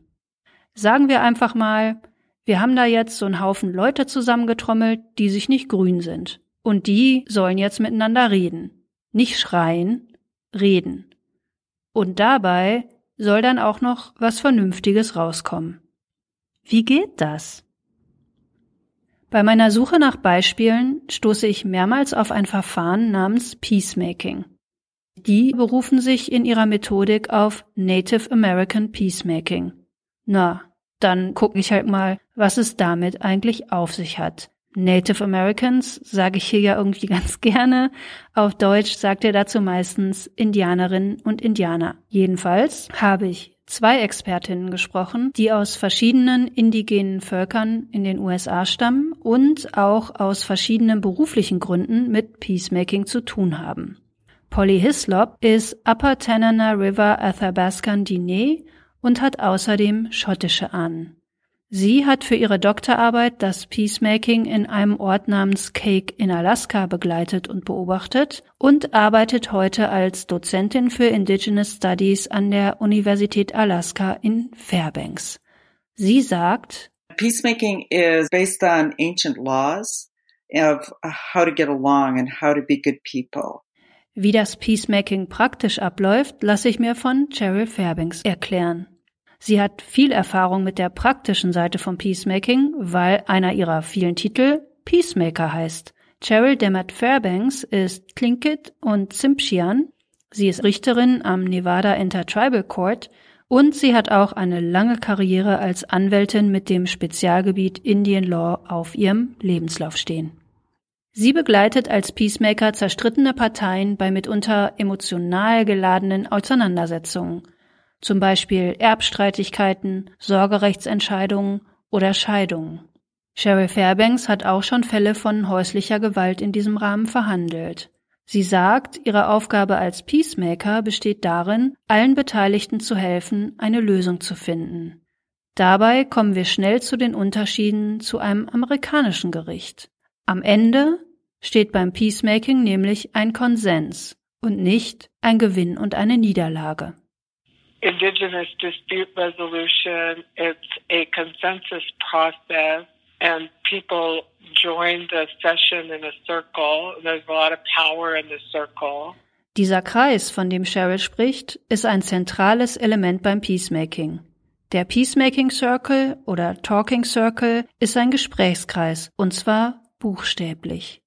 Sagen wir einfach mal, wir haben da jetzt so einen Haufen Leute zusammengetrommelt, die sich nicht grün sind. Und die sollen jetzt miteinander reden. Nicht schreien, reden. Und dabei soll dann auch noch was Vernünftiges rauskommen. Wie geht das? Bei meiner Suche nach Beispielen stoße ich mehrmals auf ein Verfahren namens Peacemaking. Die berufen sich in ihrer Methodik auf Native American Peacemaking. Na, dann gucke ich halt mal, was es damit eigentlich auf sich hat. Native Americans sage ich hier ja irgendwie ganz gerne. Auf Deutsch sagt er dazu meistens Indianerinnen und Indianer. Jedenfalls habe ich zwei Expertinnen gesprochen, die aus verschiedenen indigenen Völkern in den USA stammen und auch aus verschiedenen beruflichen Gründen mit Peacemaking zu tun haben. Polly Hislop ist Upper Tanana River Athabaskan Diné und hat außerdem schottische Ahnen. Sie hat für ihre Doktorarbeit das Peacemaking in einem Ort namens Cake in Alaska begleitet und beobachtet und arbeitet heute als Dozentin für Indigenous Studies an der Universität Alaska in Fairbanks. Sie sagt, Peacemaking is based on ancient laws of how to get along and how to be good people. Wie das Peacemaking praktisch abläuft, lasse ich mir von Cheryl Fairbanks erklären. Sie hat viel Erfahrung mit der praktischen Seite von Peacemaking, weil einer ihrer vielen Titel Peacemaker heißt. Cheryl Demet Fairbanks ist Tlingit und Tsimshian. Sie ist Richterin am Nevada Intertribal Court und sie hat auch eine lange Karriere als Anwältin mit dem Spezialgebiet Indian Law auf ihrem Lebenslauf stehen. Sie begleitet als Peacemaker zerstrittene Parteien bei mitunter emotional geladenen Auseinandersetzungen zum Beispiel Erbstreitigkeiten, Sorgerechtsentscheidungen oder Scheidungen. Cheryl Fairbanks hat auch schon Fälle von häuslicher Gewalt in diesem Rahmen verhandelt. Sie sagt, ihre Aufgabe als Peacemaker besteht darin, allen Beteiligten zu helfen, eine Lösung zu finden. Dabei kommen wir schnell zu den Unterschieden zu einem amerikanischen Gericht. Am Ende steht beim Peacemaking nämlich ein Konsens und nicht ein Gewinn und eine Niederlage. Indigenous dispute resolution, it's a consensus process and people join the session in a circle. There's a lot of power in the circle. Dieser Kreis, von dem Cheryl spricht, ist ein zentrales Element beim Peacemaking. Der Peacemaking Circle oder Talking Circle ist ein Gesprächskreis, und zwar buchstäblich.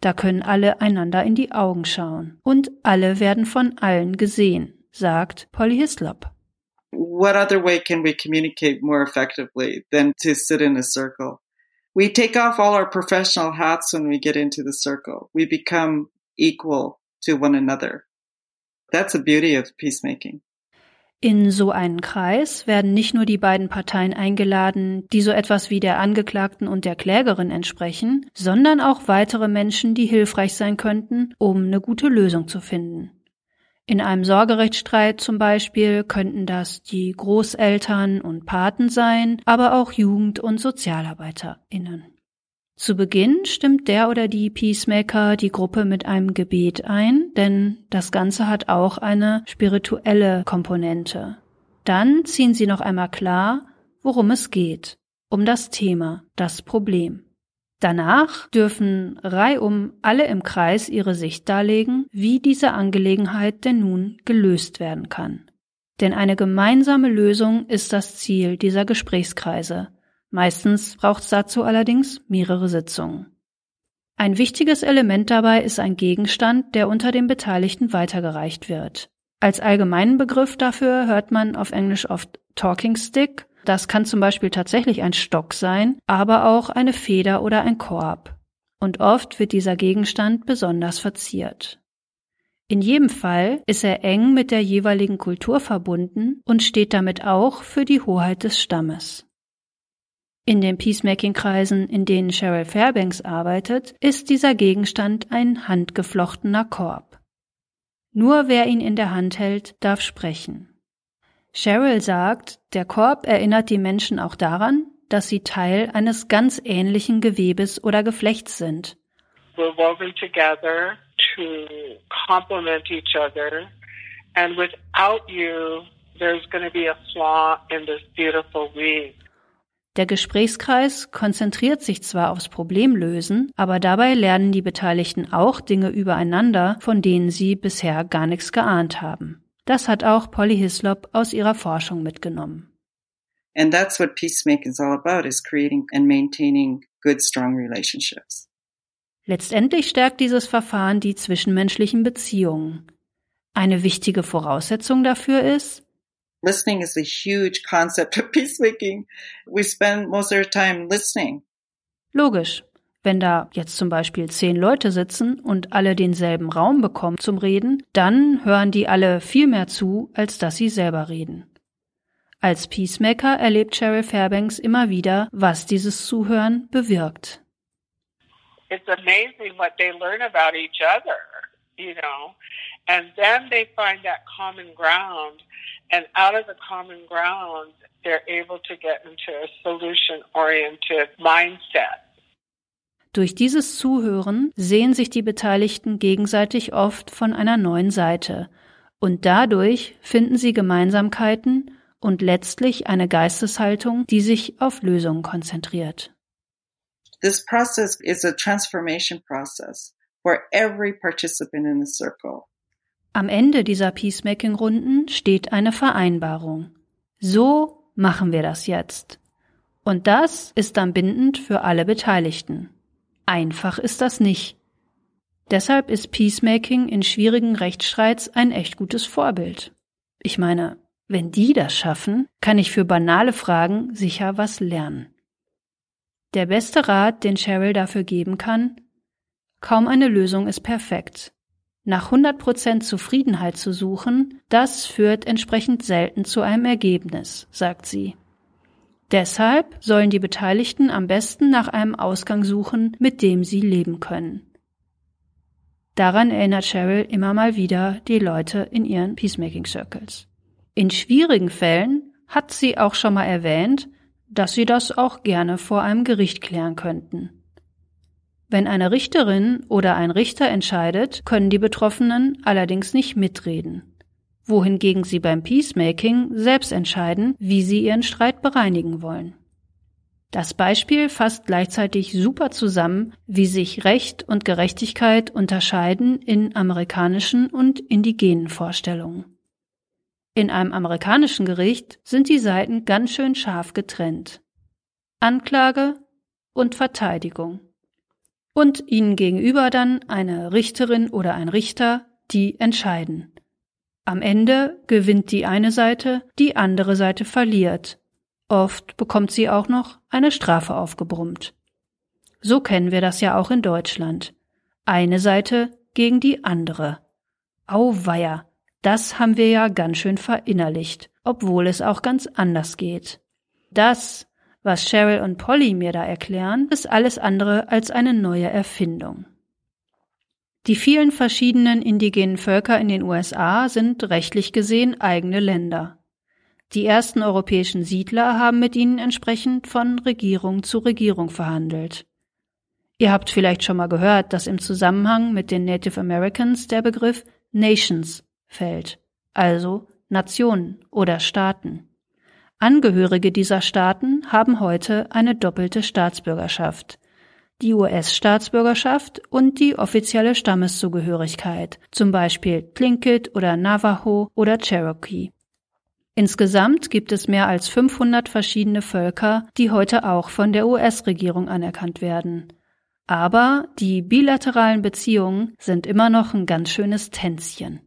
Da können alle einander in die Augen schauen und alle werden von allen gesehen sagt Polly Hislop. What other way can we communicate more effectively than to sit in a circle? We take off all our professional hats when we get into the circle. We become equal to one another. That's the beauty of peacemaking. In so einen Kreis werden nicht nur die beiden Parteien eingeladen, die so etwas wie der Angeklagten und der Klägerin entsprechen, sondern auch weitere Menschen, die hilfreich sein könnten, um eine gute Lösung zu finden. In einem Sorgerechtsstreit zum Beispiel könnten das die Großeltern und Paten sein, aber auch Jugend- und SozialarbeiterInnen. Zu Beginn stimmt der oder die Peacemaker die Gruppe mit einem Gebet ein, denn das Ganze hat auch eine spirituelle Komponente. Dann ziehen sie noch einmal klar, worum es geht, um das Thema, das Problem. Danach dürfen reihum alle im Kreis ihre Sicht darlegen, wie diese Angelegenheit denn nun gelöst werden kann. Denn eine gemeinsame Lösung ist das Ziel dieser Gesprächskreise. Meistens braucht es dazu allerdings mehrere Sitzungen. Ein wichtiges Element dabei ist ein Gegenstand, der unter den Beteiligten weitergereicht wird. Als allgemeinen Begriff dafür hört man auf Englisch oft Talking Stick das kann zum Beispiel tatsächlich ein Stock sein, aber auch eine Feder oder ein Korb. Und oft wird dieser Gegenstand besonders verziert. In jedem Fall ist er eng mit der jeweiligen Kultur verbunden und steht damit auch für die Hoheit des Stammes. In den Peacemaking-Kreisen, in denen Cheryl Fairbanks arbeitet, ist dieser Gegenstand ein handgeflochtener Korb. Nur wer ihn in der Hand hält, darf sprechen. Cheryl sagt, der Korb erinnert die Menschen auch daran, dass sie Teil eines ganz ähnlichen Gewebes oder Geflechts sind. We're woven together to complement each other, and without you, there's going to be a flaw in this beautiful weave. Der Gesprächskreis konzentriert sich zwar aufs Problemlösen, aber dabei lernen die Beteiligten auch Dinge übereinander, von denen sie bisher gar nichts geahnt haben. Das hat auch Polly Hislop aus ihrer Forschung mitgenommen. And that's what peacemaking is all about, is creating and maintaining good, strong relationships. Letztendlich stärkt dieses Verfahren die zwischenmenschlichen Beziehungen. Eine wichtige Voraussetzung dafür ist, Listening is a huge concept of peacemaking. We spend most of our time listening. Logisch. Wenn da jetzt zum Beispiel zehn Leute sitzen und alle denselben Raum bekommen zum Reden, dann hören die alle viel mehr zu, als dass sie selber reden. Als Peacemaker erlebt Cheryl Fairbanks immer wieder, was dieses Zuhören bewirkt. It's amazing what they learn about each other, you know, and then they find that common ground, and out of the common ground, they're able to get into a solution-oriented mindset. Durch dieses Zuhören sehen sich die Beteiligten gegenseitig oft von einer neuen Seite, und dadurch finden sie Gemeinsamkeiten und letztlich eine Geisteshaltung, die sich auf Lösungen konzentriert. This process is a transformation process for every participant in the circle. Am Ende dieser Peacemaking-Runden steht eine Vereinbarung. So machen wir das jetzt. Und das ist dann bindend für alle Beteiligten. Einfach ist das nicht. Deshalb ist Peacemaking in schwierigen Rechtsstreits ein echt gutes Vorbild. Ich meine, wenn die das schaffen, kann ich für banale Fragen sicher was lernen. Der beste Rat, den Cheryl dafür geben kann, kaum eine Lösung ist perfekt. Nach 100% Zufriedenheit zu suchen, das führt entsprechend selten zu einem Ergebnis, sagt sie. Deshalb sollen die Beteiligten am besten nach einem Ausgang suchen, mit dem sie leben können. Daran erinnert Cheryl immer mal wieder die Leute in ihren Peacemaking Circles. In schwierigen Fällen hat sie auch schon mal erwähnt, dass sie das auch gerne vor einem Gericht klären könnten. Wenn eine Richterin oder ein Richter entscheidet, können die Betroffenen allerdings nicht mitreden, wohingegen sie beim Peacemaking selbst entscheiden, wie sie ihren Streit bereinigen wollen. Das Beispiel fasst gleichzeitig super zusammen, wie sich Recht und Gerechtigkeit unterscheiden in amerikanischen und indigenen Vorstellungen. In einem amerikanischen Gericht sind die Seiten ganz schön scharf getrennt. Anklage und Verteidigung. Und ihnen gegenüber dann eine Richterin oder ein Richter, die entscheiden. Am Ende gewinnt die eine Seite, die andere Seite verliert. Oft bekommt sie auch noch eine Strafe aufgebrummt. So kennen wir das ja auch in Deutschland. Eine Seite gegen die andere. Auweia, das haben wir ja ganz schön verinnerlicht, obwohl es auch ganz anders geht. Das, was Cheryl und Polly mir da erklären, ist alles andere als eine neue Erfindung. Die vielen verschiedenen indigenen Völker in den USA sind rechtlich gesehen eigene Länder. Die ersten europäischen Siedler haben mit ihnen entsprechend von Regierung zu Regierung verhandelt. Ihr habt vielleicht schon mal gehört, dass im Zusammenhang mit den Native Americans der Begriff Nations fällt, also Nationen oder Staaten. Angehörige dieser Staaten haben heute eine doppelte Staatsbürgerschaft, die US-Staatsbürgerschaft und die offizielle Stammeszugehörigkeit, zum Beispiel Tlingit oder Navajo oder Cherokee. Insgesamt gibt es mehr als 500 verschiedene Völker, die heute auch von der US-Regierung anerkannt werden. Aber die bilateralen Beziehungen sind immer noch ein ganz schönes Tänzchen.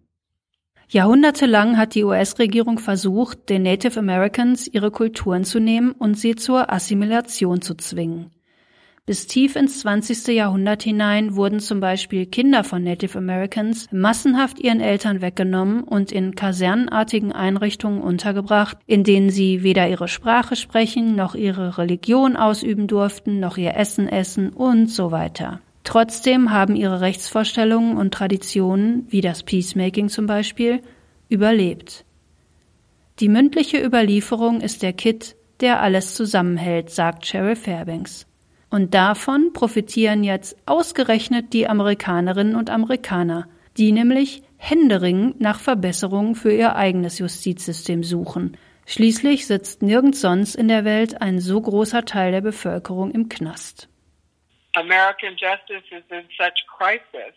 Jahrhundertelang hat die US-Regierung versucht, den Native Americans ihre Kulturen zu nehmen und sie zur Assimilation zu zwingen. Bis tief ins 20. Jahrhundert hinein wurden zum Beispiel Kinder von Native Americans massenhaft ihren Eltern weggenommen und in kasernenartigen Einrichtungen untergebracht, in denen sie weder ihre Sprache sprechen, noch ihre Religion ausüben durften, noch ihr Essen essen und so weiter. Trotzdem haben ihre Rechtsvorstellungen und Traditionen, wie das Peacemaking zum Beispiel, überlebt. Die mündliche Überlieferung ist der Kitt, der alles zusammenhält, sagt Cheryl Fairbanks. Und davon profitieren jetzt ausgerechnet die Amerikanerinnen und Amerikaner, die nämlich händeringend nach Verbesserungen für ihr eigenes Justizsystem suchen. Schließlich sitzt nirgends sonst in der Welt ein so großer Teil der Bevölkerung im Knast. American justice is in such crisis.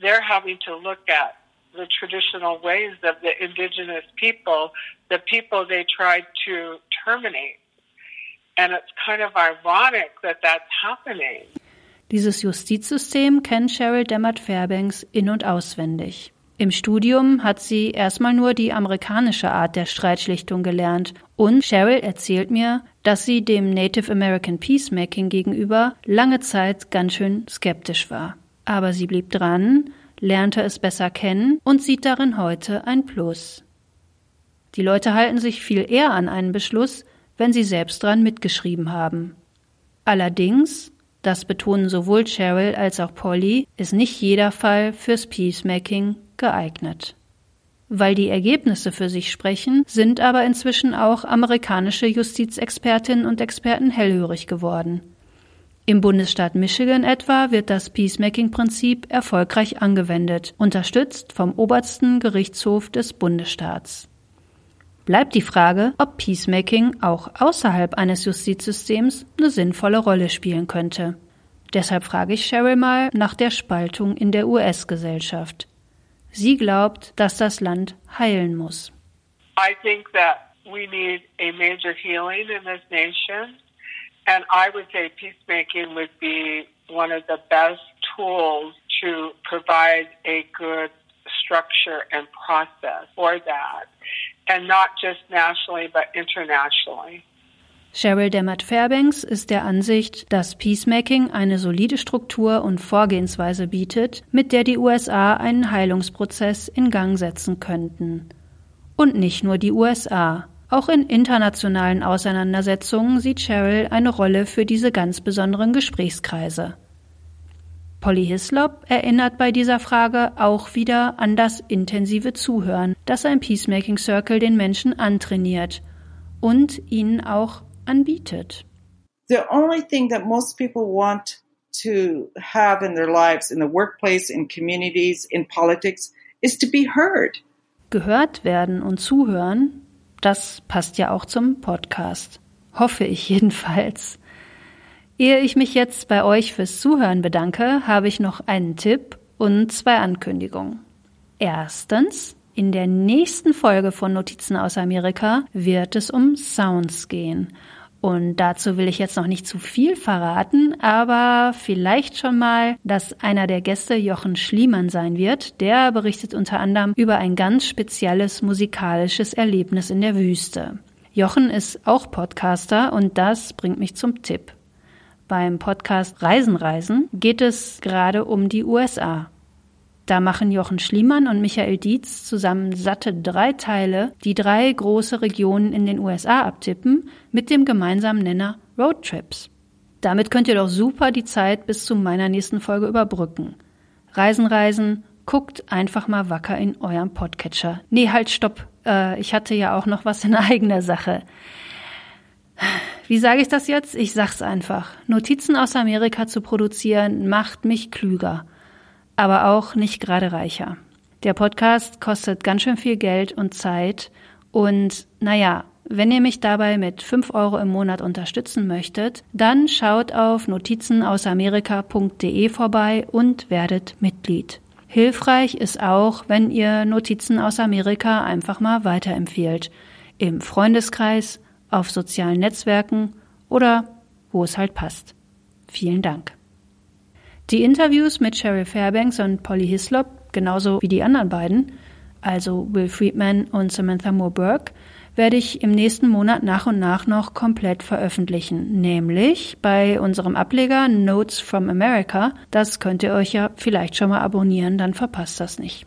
They're having to look at the traditional ways of the indigenous people, the people they tried to terminate. Dieses Justizsystem kennt Cheryl Demmert-Fairbanks in- und auswendig. Im Studium hat sie erstmal nur die amerikanische Art der Streitschlichtung gelernt und Cheryl erzählt mir, dass sie dem Native American Peacemaking gegenüber lange Zeit ganz schön skeptisch war. Aber sie blieb dran, lernte es besser kennen und sieht darin heute ein Plus. Die Leute halten sich viel eher an einen Beschluss, wenn sie selbst dran mitgeschrieben haben. Allerdings, das betonen sowohl Cheryl als auch Polly, ist nicht jeder Fall fürs Peacemaking geeignet. Weil die Ergebnisse für sich sprechen, sind aber inzwischen auch amerikanische Justizexpertinnen und Experten hellhörig geworden. Im Bundesstaat Michigan etwa wird das Peacemaking-Prinzip erfolgreich angewendet, unterstützt vom obersten Gerichtshof des Bundesstaats. Bleibt die Frage, ob Peacemaking auch außerhalb eines Justizsystems eine sinnvolle Rolle spielen könnte. Deshalb frage ich Cheryl mal nach der Spaltung in der US-Gesellschaft. Sie glaubt, dass das Land heilen muss. I think that we need a major healing in this nation. And I would say peacemaking would be one of the best tools to provide a good structure and process for that. And not just nationally, but internationally. Cheryl Demmert-Fairbanks ist der Ansicht, dass Peacemaking eine solide Struktur und Vorgehensweise bietet, mit der die USA einen Heilungsprozess in Gang setzen könnten. Und nicht nur die USA. Auch in internationalen Auseinandersetzungen sieht Cheryl eine Rolle für diese ganz besonderen Gesprächskreise. Polly Hislop erinnert bei dieser Frage auch wieder an das intensive Zuhören, das ein Peacemaking Circle den Menschen antrainiert und ihnen auch anbietet. The only thing that most people want to have in their lives, in the workplace, in communities, in politics, is to be heard. Gehört werden und zuhören, das passt ja auch zum Podcast. Hoffe ich jedenfalls. Ehe ich mich jetzt bei euch fürs Zuhören bedanke, habe ich noch einen Tipp und zwei Ankündigungen. Erstens, in der nächsten Folge von Notizen aus Amerika wird es um Sounds gehen. Und dazu will ich jetzt noch nicht zu viel verraten, aber vielleicht schon mal, dass einer der Gäste Jochen Schliemann sein wird. Der berichtet unter anderem über ein ganz spezielles musikalisches Erlebnis in der Wüste. Jochen ist auch Podcaster und das bringt mich zum Tipp. Beim Podcast Reisen Reisen geht es gerade um die USA. Da machen Jochen Schliemann und Michael Dietz zusammen satte drei Teile, die drei große Regionen in den USA abtippen, mit dem gemeinsamen Nenner Roadtrips. Damit könnt ihr doch super die Zeit bis zu meiner nächsten Folge überbrücken. Reisen, Reisen, guckt einfach mal wacker in eurem Podcatcher. Nee, halt, stopp. Äh, ich hatte ja auch noch was in eigener Sache. Wie sage ich das jetzt? Ich sag's einfach. Notizen aus Amerika zu produzieren macht mich klüger aber auch nicht gerade reicher. Der Podcast kostet ganz schön viel Geld und Zeit und naja, wenn ihr mich dabei mit 5 Euro im Monat unterstützen möchtet, dann schaut auf notizenausamerika.de vorbei und werdet Mitglied. Hilfreich ist auch, wenn ihr Notizen aus Amerika einfach mal weiterempfehlt. Im Freundeskreis, auf sozialen Netzwerken oder wo es halt passt. Vielen Dank. Die Interviews mit Cheryl Fairbanks und Polly Hislop, genauso wie die anderen beiden, also Will Friedman und Samantha Moore Burke, werde ich im nächsten Monat nach und nach noch komplett veröffentlichen, nämlich bei unserem Ableger Notes from America. Das könnt ihr euch ja vielleicht schon mal abonnieren, dann verpasst das nicht.